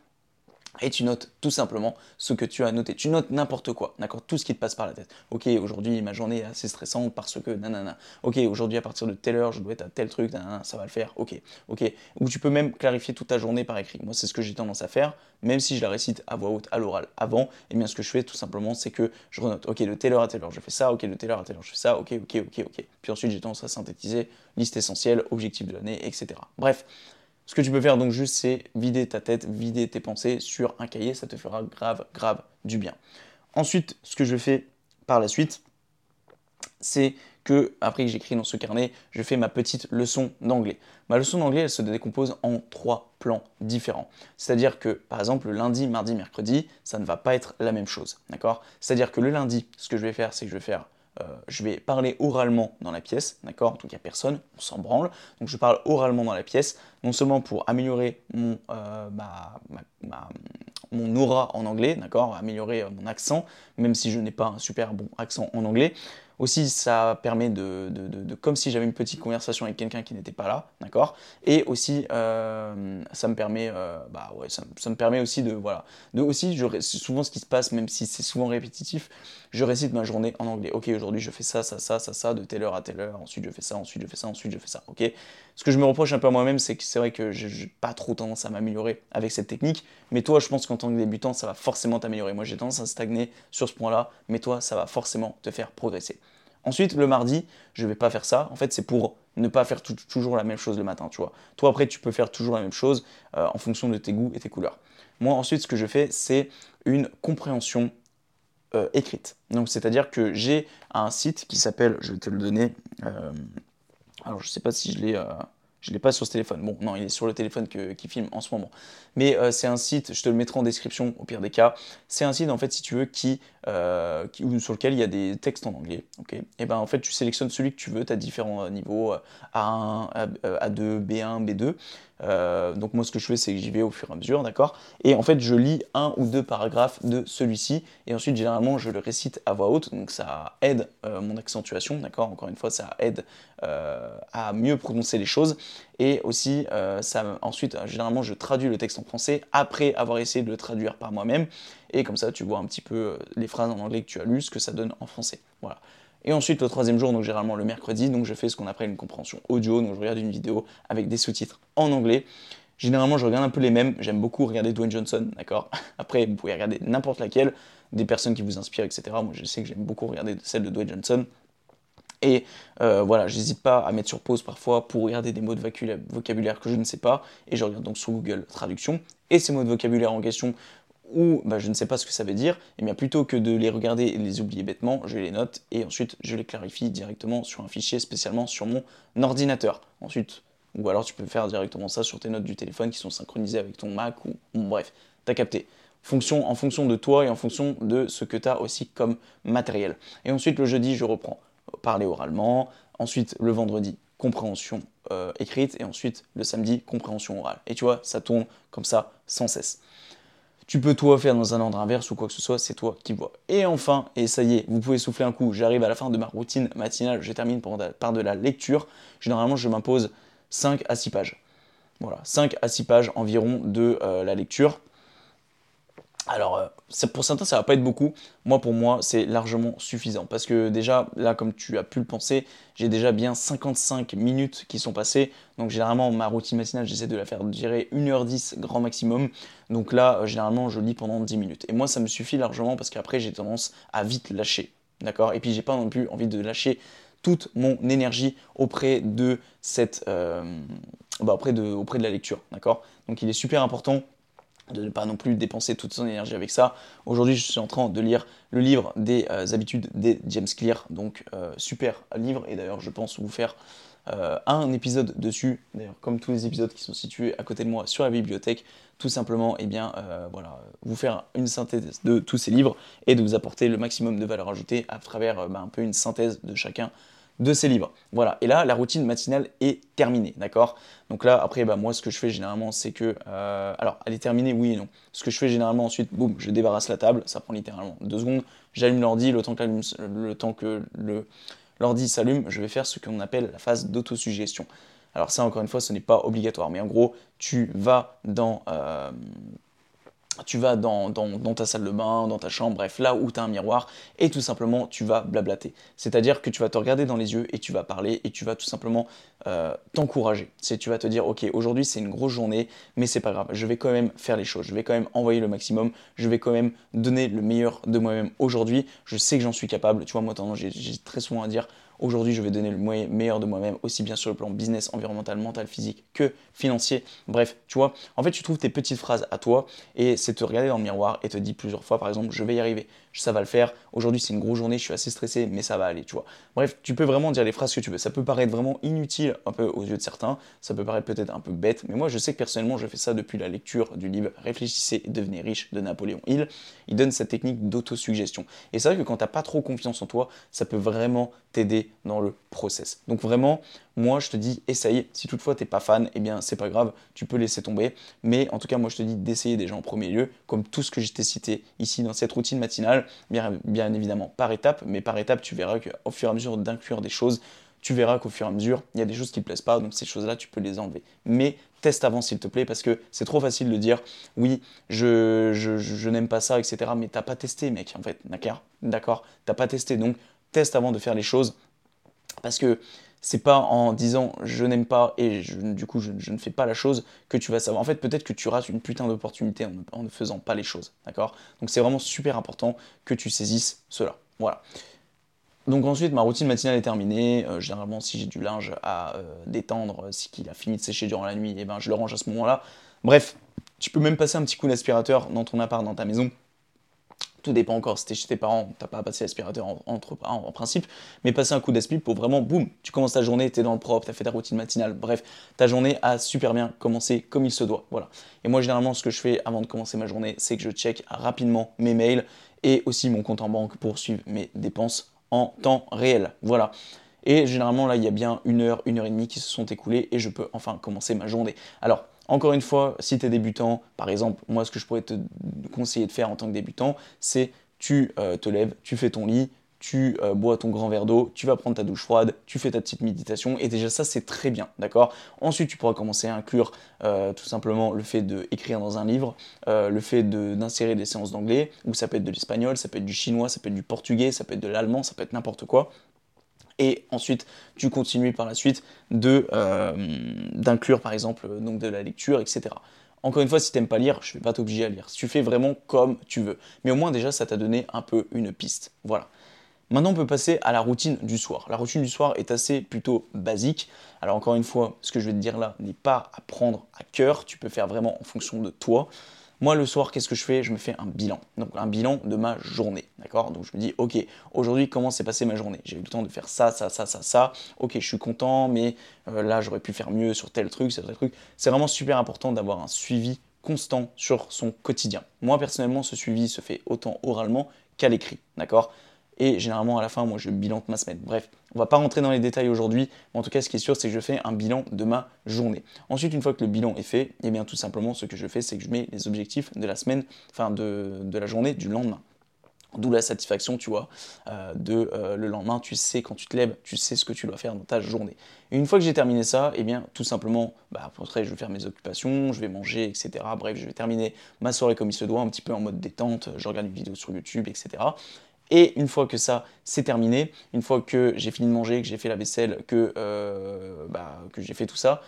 et tu notes tout simplement ce que tu as noté. Tu notes n'importe quoi, d'accord Tout ce qui te passe par la tête. Ok, aujourd'hui ma journée est assez stressante parce que nanana. Ok, aujourd'hui à partir de telle heure je dois être à tel truc, nanana, ça va le faire. Ok, ok. Ou tu peux même clarifier toute ta journée par écrit. Moi c'est ce que j'ai tendance à faire, même si je la récite à voix haute, à l'oral avant. Et eh bien ce que je fais tout simplement c'est que je renote. Ok, de telle heure à telle heure je fais ça. Ok, de telle heure à telle heure je fais ça. Ok, ok, ok, ok. Puis ensuite j'ai tendance à synthétiser liste essentielle, objectif de l'année, etc. Bref. Ce que tu peux faire donc juste, c'est vider ta tête, vider tes pensées sur un cahier, ça te fera grave, grave du bien. Ensuite, ce que je fais par la suite, c'est que, après que j'écris dans ce carnet, je fais ma petite leçon d'anglais. Ma leçon d'anglais, elle se décompose en trois plans différents. C'est-à-dire que, par exemple, le lundi, mardi, mercredi, ça ne va pas être la même chose. D'accord? C'est-à-dire que le lundi, ce que je vais faire, c'est que je vais faire euh, je vais parler oralement dans la pièce, d'accord? Donc il n'y a personne, on s'en branle. Donc je parle oralement dans la pièce, non seulement pour améliorer mon, euh, aura en anglais, d'accord? Améliorer euh, mon accent, même si je n'ai pas un super bon accent en anglais, aussi, ça permet de, comme si j'avais une petite conversation avec quelqu'un qui n'était pas là, d'accord? Et aussi, euh, ça me permet, euh, bah ouais, ça, me permet aussi de, voilà, de aussi, je, souvent ce qui se passe, même si c'est souvent répétitif, je récite ma journée en anglais. Ok, aujourd'hui je fais ça, ça, ça, ça, ça, de telle heure à telle heure. Ensuite je fais ça, ensuite je fais ça, ensuite je fais ça. Ok? Ce que je me reproche un peu à moi-même, c'est que c'est vrai que j'ai pas trop tendance à m'améliorer avec cette technique. Mais toi, je pense qu'en tant que débutant, ça va forcément t'améliorer. Moi, j'ai tendance à stagner sur ce point-là, mais toi, ça va forcément te faire progresser. Ensuite, le mardi, je vais pas faire ça. En fait, c'est pour ne pas faire toujours la même chose le matin, tu. Toi, après, tu peux faire toujours la même chose euh, en fonction de tes goûts et tes couleurs. Moi, ensuite, ce que je fais, c'est une compréhension euh, écrite. Donc, c'est-à-dire que j'ai un site qui s'appelle, je vais te le donner, euh, alors je sais pas si je l'ai je ne l'ai pas sur ce téléphone. Bon, non, il est sur le téléphone qui filme en ce moment. Mais c'est un site, je te le mettrai en description au pire des cas. C'est un site, en fait, si tu veux, qui, euh, sur lequel il y a des textes en anglais. ok et ben en fait, tu sélectionnes celui que tu veux. Tu as différents euh, niveaux A1, A2, B1, B2. Euh, donc moi ce que je fais c'est que j'y vais au fur et à mesure, d'accord Et en fait je lis un ou deux paragraphes de celui-ci et ensuite généralement je le récite à voix haute, donc ça aide euh, mon accentuation, d'accord Encore une fois ça aide à mieux prononcer les choses et aussi ça ensuite généralement je traduis le texte en français après avoir essayé de le traduire par moi-même et comme ça tu vois un petit peu les phrases en anglais que tu as lues, ce que ça donne en français, voilà. Et ensuite, le troisième jour, donc généralement le mercredi, donc je fais ce qu'on appelle une compréhension audio, donc je regarde une vidéo avec des sous-titres en anglais. Généralement, je regarde un peu les mêmes. J'aime beaucoup regarder Dwayne Johnson, d'accord? Après, vous pouvez regarder n'importe laquelle, des personnes qui vous inspirent, etc. Moi, je sais que j'aime beaucoup regarder celle de Dwayne Johnson. Et euh, voilà, j'hésite pas à mettre sur pause parfois pour regarder des mots de vocabulaire que je ne sais pas. Et je regarde donc sur Google Traduction. Et ces mots de vocabulaire en question, ou bah, je ne sais pas ce que ça veut dire, et bien plutôt que de les regarder et les oublier bêtement, je les note et ensuite je les clarifie directement sur un fichier spécialement sur mon ordinateur. Ensuite, ou alors tu peux faire directement ça sur tes notes du téléphone qui sont synchronisées avec ton Mac ou bref, t'as capté. Fonction, en fonction de toi et en fonction de ce que tu as aussi comme matériel. Et ensuite le jeudi, je reprends parler oralement, ensuite le vendredi, compréhension euh, écrite, et ensuite le samedi, compréhension orale. Et tu vois, ça tourne comme ça sans cesse. Tu peux toi faire dans un ordre inverse ou quoi que ce soit, c'est toi qui vois. Et enfin, et ça y est, vous pouvez souffler un coup, j'arrive à la fin de ma routine matinale, je termine par de la lecture. Généralement, je m'impose 5 à 6 pages. Voilà, 5 à 6 pages environ de euh, la lecture. Alors, euh, pour certains, ça va pas être beaucoup. Moi, pour moi, c'est largement suffisant. Parce que déjà, là, comme tu as pu le penser, j'ai déjà bien 55 minutes qui sont passées. Donc, généralement, ma routine matinale, j'essaie de la faire durer 1h10 grand maximum. Donc là, euh, généralement, je lis pendant 10 minutes. Et moi, ça me suffit largement parce qu'après, j'ai tendance à vite lâcher. D'accord? Et puis, j'ai pas non plus envie de lâcher toute mon énergie auprès de cette, bah, auprès de, auprès de la lecture, d'accord? Donc il est super important de ne pas non plus dépenser toute son énergie avec ça. Aujourd'hui, je suis en train de lire le livre des euh, habitudes des James Clear, donc euh, super livre, et d'ailleurs je pense vous faire euh, un épisode dessus, d'ailleurs comme tous les épisodes qui sont situés à côté de moi sur la bibliothèque, tout simplement, et eh bien voilà, vous faire une synthèse de tous ces livres et de vous apporter le maximum de valeur ajoutée à travers bah, un peu une synthèse de chacun de ces livres. Voilà, et là, la routine matinale est terminée, d'accord? Donc là, après, bah, moi, ce que je fais généralement, c'est que... Euh, alors, elle est terminée, oui et non. Ce que je fais généralement ensuite, boum, je débarrasse la table, ça prend littéralement deux secondes, j'allume l'ordi, le temps que, le temps que le, l'ordi s'allume, je vais faire ce qu'on appelle la phase d'autosuggestion. Alors ça, encore une fois, ce n'est pas obligatoire, mais en gros, tu vas dans... Euh, tu vas dans, ta salle de bain, dans ta chambre, bref, là où tu as un miroir, et tout simplement tu vas blablater. C'est-à-dire que tu vas te regarder dans les yeux et tu vas parler et tu vas tout simplement euh, t'encourager. Tu vas te dire, ok, aujourd'hui c'est une grosse journée, mais c'est pas grave, je vais quand même faire les choses, je vais quand même envoyer le maximum, je vais quand même donner le meilleur de moi-même aujourd'hui, je sais que j'en suis capable. Tu vois, moi, j'ai très souvent à dire, Aujourd'hui, je vais donner le meilleur de moi-même, aussi bien sur le plan business, environnemental, mental, physique que financier. Bref, tu vois, en fait, tu trouves tes petites phrases à toi et c'est te regarder dans le miroir et te dire plusieurs fois, par exemple, je vais y arriver, ça va le faire. Aujourd'hui, c'est une grosse journée, je suis assez stressé, mais ça va aller, tu vois. Bref, tu peux vraiment dire les phrases que tu veux. Ça peut paraître vraiment inutile un peu aux yeux de certains, ça peut paraître peut-être un peu bête, mais moi, je sais que personnellement, je fais ça depuis la lecture du livre Réfléchissez et devenez riche de Napoléon Hill. Il donne cette technique d'autosuggestion. Et c'est vrai que quand tu n'as pas trop confiance en toi, ça peut vraiment t'aider dans le process. Donc vraiment, moi je te dis essaye. Si toutefois t'es pas fan, eh bien c'est pas grave, tu peux laisser tomber. Mais en tout cas, moi je te dis d'essayer déjà en premier lieu, comme tout ce que je t'ai cité ici dans cette routine matinale, bien, évidemment par étape, mais par étape tu verras qu'au fur et à mesure d'inclure des choses, tu verras qu'au fur et à mesure, il y a des choses qui ne plaisent pas, donc ces choses-là, tu peux les enlever. Mais teste avant, s'il te plaît, parce que c'est trop facile de dire, oui, je, je, n'aime pas ça, etc. Mais t'as pas testé, mec, en fait, d'accord D'accord? T'as pas testé, donc teste avant de faire les choses, parce que c'est pas en disant je n'aime pas et du coup je, ne fais pas la chose que tu vas savoir. En fait, peut-être que tu rates une putain d'opportunité en, ne faisant pas les choses, d'accord? Donc c'est vraiment super important que tu saisisses cela. Voilà. Donc ensuite, ma routine matinale est terminée. Euh, généralement, si j'ai du linge à euh, détendre, si qu'il a fini de sécher durant la nuit, eh ben, je le range à ce moment-là. Bref, tu peux même passer un petit coup d'aspirateur dans ton appart, dans ta maison. Tout dépend encore, si t'es chez tes parents, t'as pas à passer l'aspirateur entre parents en principe, mais passer un coup d'aspirateur pour vraiment, boum, tu commences ta journée, t'es dans le propre, t'as fait ta routine matinale, bref, ta journée a super bien commencé comme il se doit, voilà. Et moi, généralement, ce que je fais avant de commencer ma journée, c'est que je check rapidement mes mails et aussi mon compte en banque pour suivre mes dépenses en temps réel. Voilà. Et généralement, là, il y a bien une heure, une heure et demie qui se sont écoulées et je peux enfin commencer ma journée. Alors, encore une fois, si tu es débutant, par exemple, moi, ce que je pourrais te conseiller de faire en tant que débutant, c'est tu euh, te lèves, tu fais ton lit, tu euh, bois ton grand verre d'eau, tu vas prendre ta douche froide, tu fais ta petite méditation, et déjà ça c'est très bien, d'accord? Ensuite tu pourras commencer à inclure euh, tout simplement le fait d'écrire dans un livre, le fait d'insérer des séances d'anglais, ou ça peut être de l'espagnol, ça peut être du chinois, ça peut être du portugais, ça peut être de l'allemand, ça peut être n'importe quoi. Et ensuite, tu continues par la suite d'inclure par exemple donc de la lecture, etc. Encore une fois, si tu n'aimes pas lire, je ne vais pas t'obliger à lire. Tu fais vraiment comme tu veux. Mais au moins déjà, ça t'a donné un peu une piste. Voilà. Maintenant, on peut passer à la routine du soir. La routine du soir est assez plutôt basique. Alors encore une fois, ce que je vais te dire là n'est pas à prendre à cœur. Tu peux faire vraiment en fonction de toi. Moi, le soir, qu'est-ce que je fais? Je me fais un bilan. Donc, un bilan de ma journée. D'accord? Donc, je me dis, OK, aujourd'hui, comment s'est passée ma journée? J'ai eu le temps de faire ça, ça, ça, ça, ça. OK, je suis content, mais euh, là, j'aurais pu faire mieux sur tel truc, tel truc. C'est vraiment super important d'avoir un suivi constant sur son quotidien. Moi, personnellement, ce suivi se fait autant oralement qu'à l'écrit. D'accord? Et généralement, à la fin, moi, je bilante ma semaine. Bref, on va pas rentrer dans les détails aujourd'hui. Mais en tout cas, ce qui est sûr, c'est que je fais un bilan de ma journée. Ensuite, une fois que le bilan est fait, eh bien tout simplement, ce que je fais, c'est que je mets les objectifs de la semaine, enfin de, la journée du lendemain. D'où la satisfaction, tu vois, euh, de euh, le lendemain, tu sais quand tu te lèves, tu sais ce que tu dois faire dans ta journée. Et une fois que j'ai terminé ça, eh bien tout simplement, bah, après je vais faire mes occupations, je vais manger, etc. Bref, je vais terminer ma soirée comme il se doit, un petit peu en mode détente, je regarde une vidéo sur YouTube, etc. Et une fois que ça c'est terminé, une fois que j'ai fini de manger, que j'ai fait la vaisselle, que, euh, bah, que j'ai fait tout ça,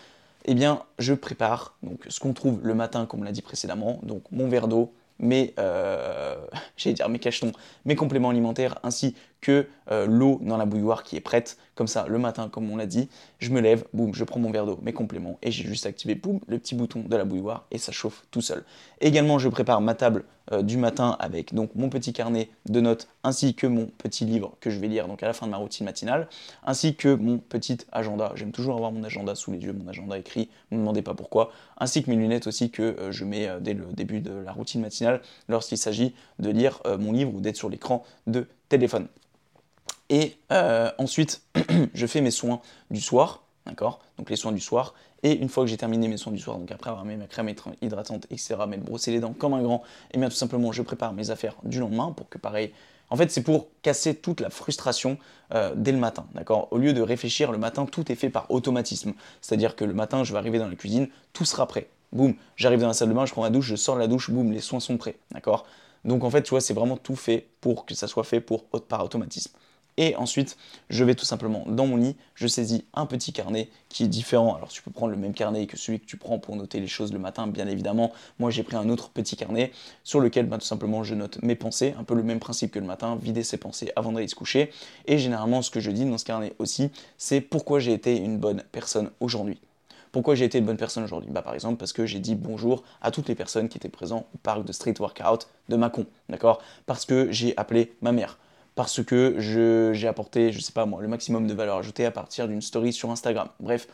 eh bien je prépare ce qu'on trouve le matin comme on l'a dit précédemment, donc mon verre d'eau, mes, euh, dire mes cachetons, mes compléments alimentaires, ainsi que euh, l'eau dans la bouilloire qui est prête. Comme ça, le matin, comme on l'a dit, je me lève, boum, je prends mon verre d'eau, mes compléments, et j'ai juste activé, boum, le petit bouton de la bouilloire, et ça chauffe tout seul. Également, je prépare ma table euh, du matin avec donc mon petit carnet de notes, ainsi que mon petit livre que je vais lire donc à la fin de ma routine matinale, ainsi que mon petit agenda. J'aime toujours avoir mon agenda sous les yeux, mon agenda écrit, ne me demandez pas pourquoi, ainsi que mes lunettes aussi que euh, je mets dès le début de la routine matinale lorsqu'il s'agit de lire mon livre ou d'être sur l'écran de téléphone. Et euh, ensuite, je fais mes soins du soir, d'accord? Donc les soins du soir. Et une fois que j'ai terminé mes soins du soir, donc après avoir mis ma crème hydratante, etc., m'être brossé les dents comme un grand, et bien tout simplement, je prépare mes affaires du lendemain pour que pareil. En fait, c'est pour casser toute la frustration euh, dès le matin, d'accord? Au lieu de réfléchir le matin, tout est fait par automatisme. C'est-à-dire que le matin, je vais arriver dans la cuisine, tout sera prêt. Boum, j'arrive dans la salle de bain, je prends ma douche, je sors de la douche, boum, les soins sont prêts, d'accord? Donc en fait, tu vois, c'est vraiment tout fait pour que ça soit fait pour, par automatisme. Et ensuite, je vais tout simplement dans mon lit, je saisis un petit carnet qui est différent. Alors tu peux prendre le même carnet que celui que tu prends pour noter les choses le matin, bien évidemment. Moi j'ai pris un autre petit carnet sur lequel bah, tout simplement je note mes pensées, un peu le même principe que le matin, vider ses pensées avant d'aller se coucher. Et généralement ce que je dis dans ce carnet aussi, c'est pourquoi j'ai été une bonne personne aujourd'hui. Pourquoi j'ai été une bonne personne aujourd'hui? Bah, Par exemple, parce que j'ai dit bonjour à toutes les personnes qui étaient présentes au parc de street workout de Mâcon. D'accord? Parce que j'ai appelé ma mère parce que j'ai apporté, je sais pas moi, le maximum de valeur ajoutée à partir d'une story sur Instagram. Bref,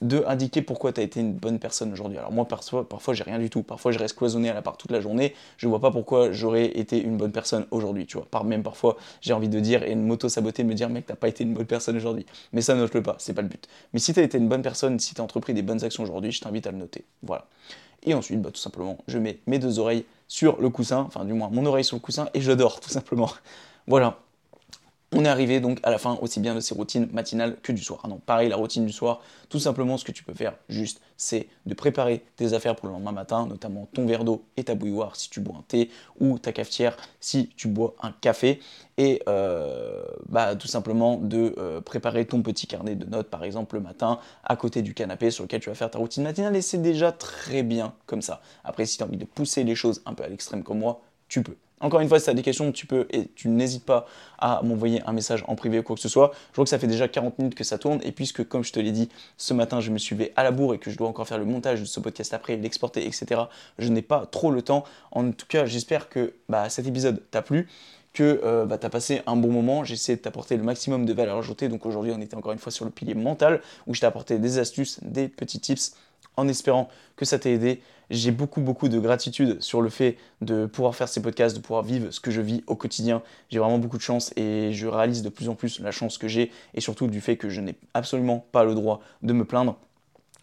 de indiquer pourquoi tu as été une bonne personne aujourd'hui. Alors moi parfois, parfois j'ai rien du tout, parfois je reste cloisonné à la part toute la journée, je vois pas pourquoi j'aurais été une bonne personne aujourd'hui, tu vois. Même parfois j'ai envie de dire et une moto saboter me dire mec t'as pas été une bonne personne aujourd'hui. Mais ça note-le pas, c'est pas le but. Mais si tu as été une bonne personne, si tu as entrepris des bonnes actions aujourd'hui, je t'invite à le noter. Voilà. Et ensuite, bah, tout simplement, je mets mes deux oreilles sur le coussin, enfin du moins mon oreille sur le coussin et je dors tout simplement. Voilà. On est arrivé donc à la fin aussi bien de ces routines matinales que du soir. Non, pareil, la routine du soir, tout simplement ce que tu peux faire juste, c'est de préparer tes affaires pour le lendemain matin, notamment ton verre d'eau et ta bouilloire si tu bois un thé, ou ta cafetière si tu bois un café, et euh, bah, tout simplement de euh, préparer ton petit carnet de notes par exemple le matin à côté du canapé sur lequel tu vas faire ta routine matinale, et c'est déjà très bien comme ça. Après, si tu as envie de pousser les choses un peu à l'extrême comme moi, tu peux. Encore une fois, si tu as des questions, tu peux et tu n'hésites pas à m'envoyer un message en privé ou quoi que ce soit. Je vois que ça fait déjà 40 minutes que ça tourne et puisque, comme je te l'ai dit, ce matin, je me suis à la bourre et que je dois encore faire le montage de ce podcast après, l'exporter, etc., je n'ai pas trop le temps. En tout cas, j'espère que bah, cet épisode t'a plu que euh, bah, passé un bon moment. J'ai essayé de t'apporter le maximum de valeur ajoutée. Donc aujourd'hui, on était encore une fois sur le pilier mental où je t'ai apporté des astuces, des petits tips en espérant que ça t'ait aidé. J'ai beaucoup, beaucoup de gratitude sur le fait de pouvoir faire ces podcasts, de pouvoir vivre ce que je vis au quotidien. J'ai vraiment beaucoup de chance et je réalise de plus en plus la chance que j'ai et surtout du fait que je n'ai absolument pas le droit de me plaindre.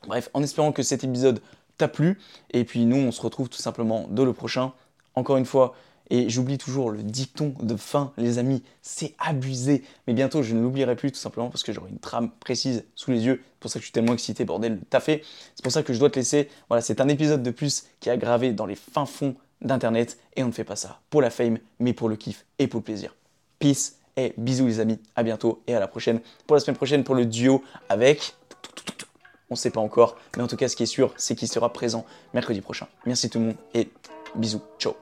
Bref, en espérant que cet épisode t'a plu. Et puis nous, on se retrouve tout simplement dans le prochain. Encore une fois, et j'oublie toujours le dicton de fin, les amis, c'est abusé. Mais bientôt, je ne l'oublierai plus tout simplement parce que j'aurai une trame précise sous les yeux. C'est pour ça que je suis tellement excité, bordel, t'as fait. C'est pour ça que je dois te laisser. Voilà, c'est un épisode de plus qui a gravé dans les fins fonds d'Internet. Et on ne fait pas ça pour la fame, mais pour le kiff et pour le plaisir. Peace et bisous les amis. À bientôt et à la prochaine. Pour la semaine prochaine, pour le duo avec... On ne sait pas encore, mais en tout cas, ce qui est sûr, c'est qu'il sera présent mercredi prochain. Merci tout le monde et bisous. Ciao.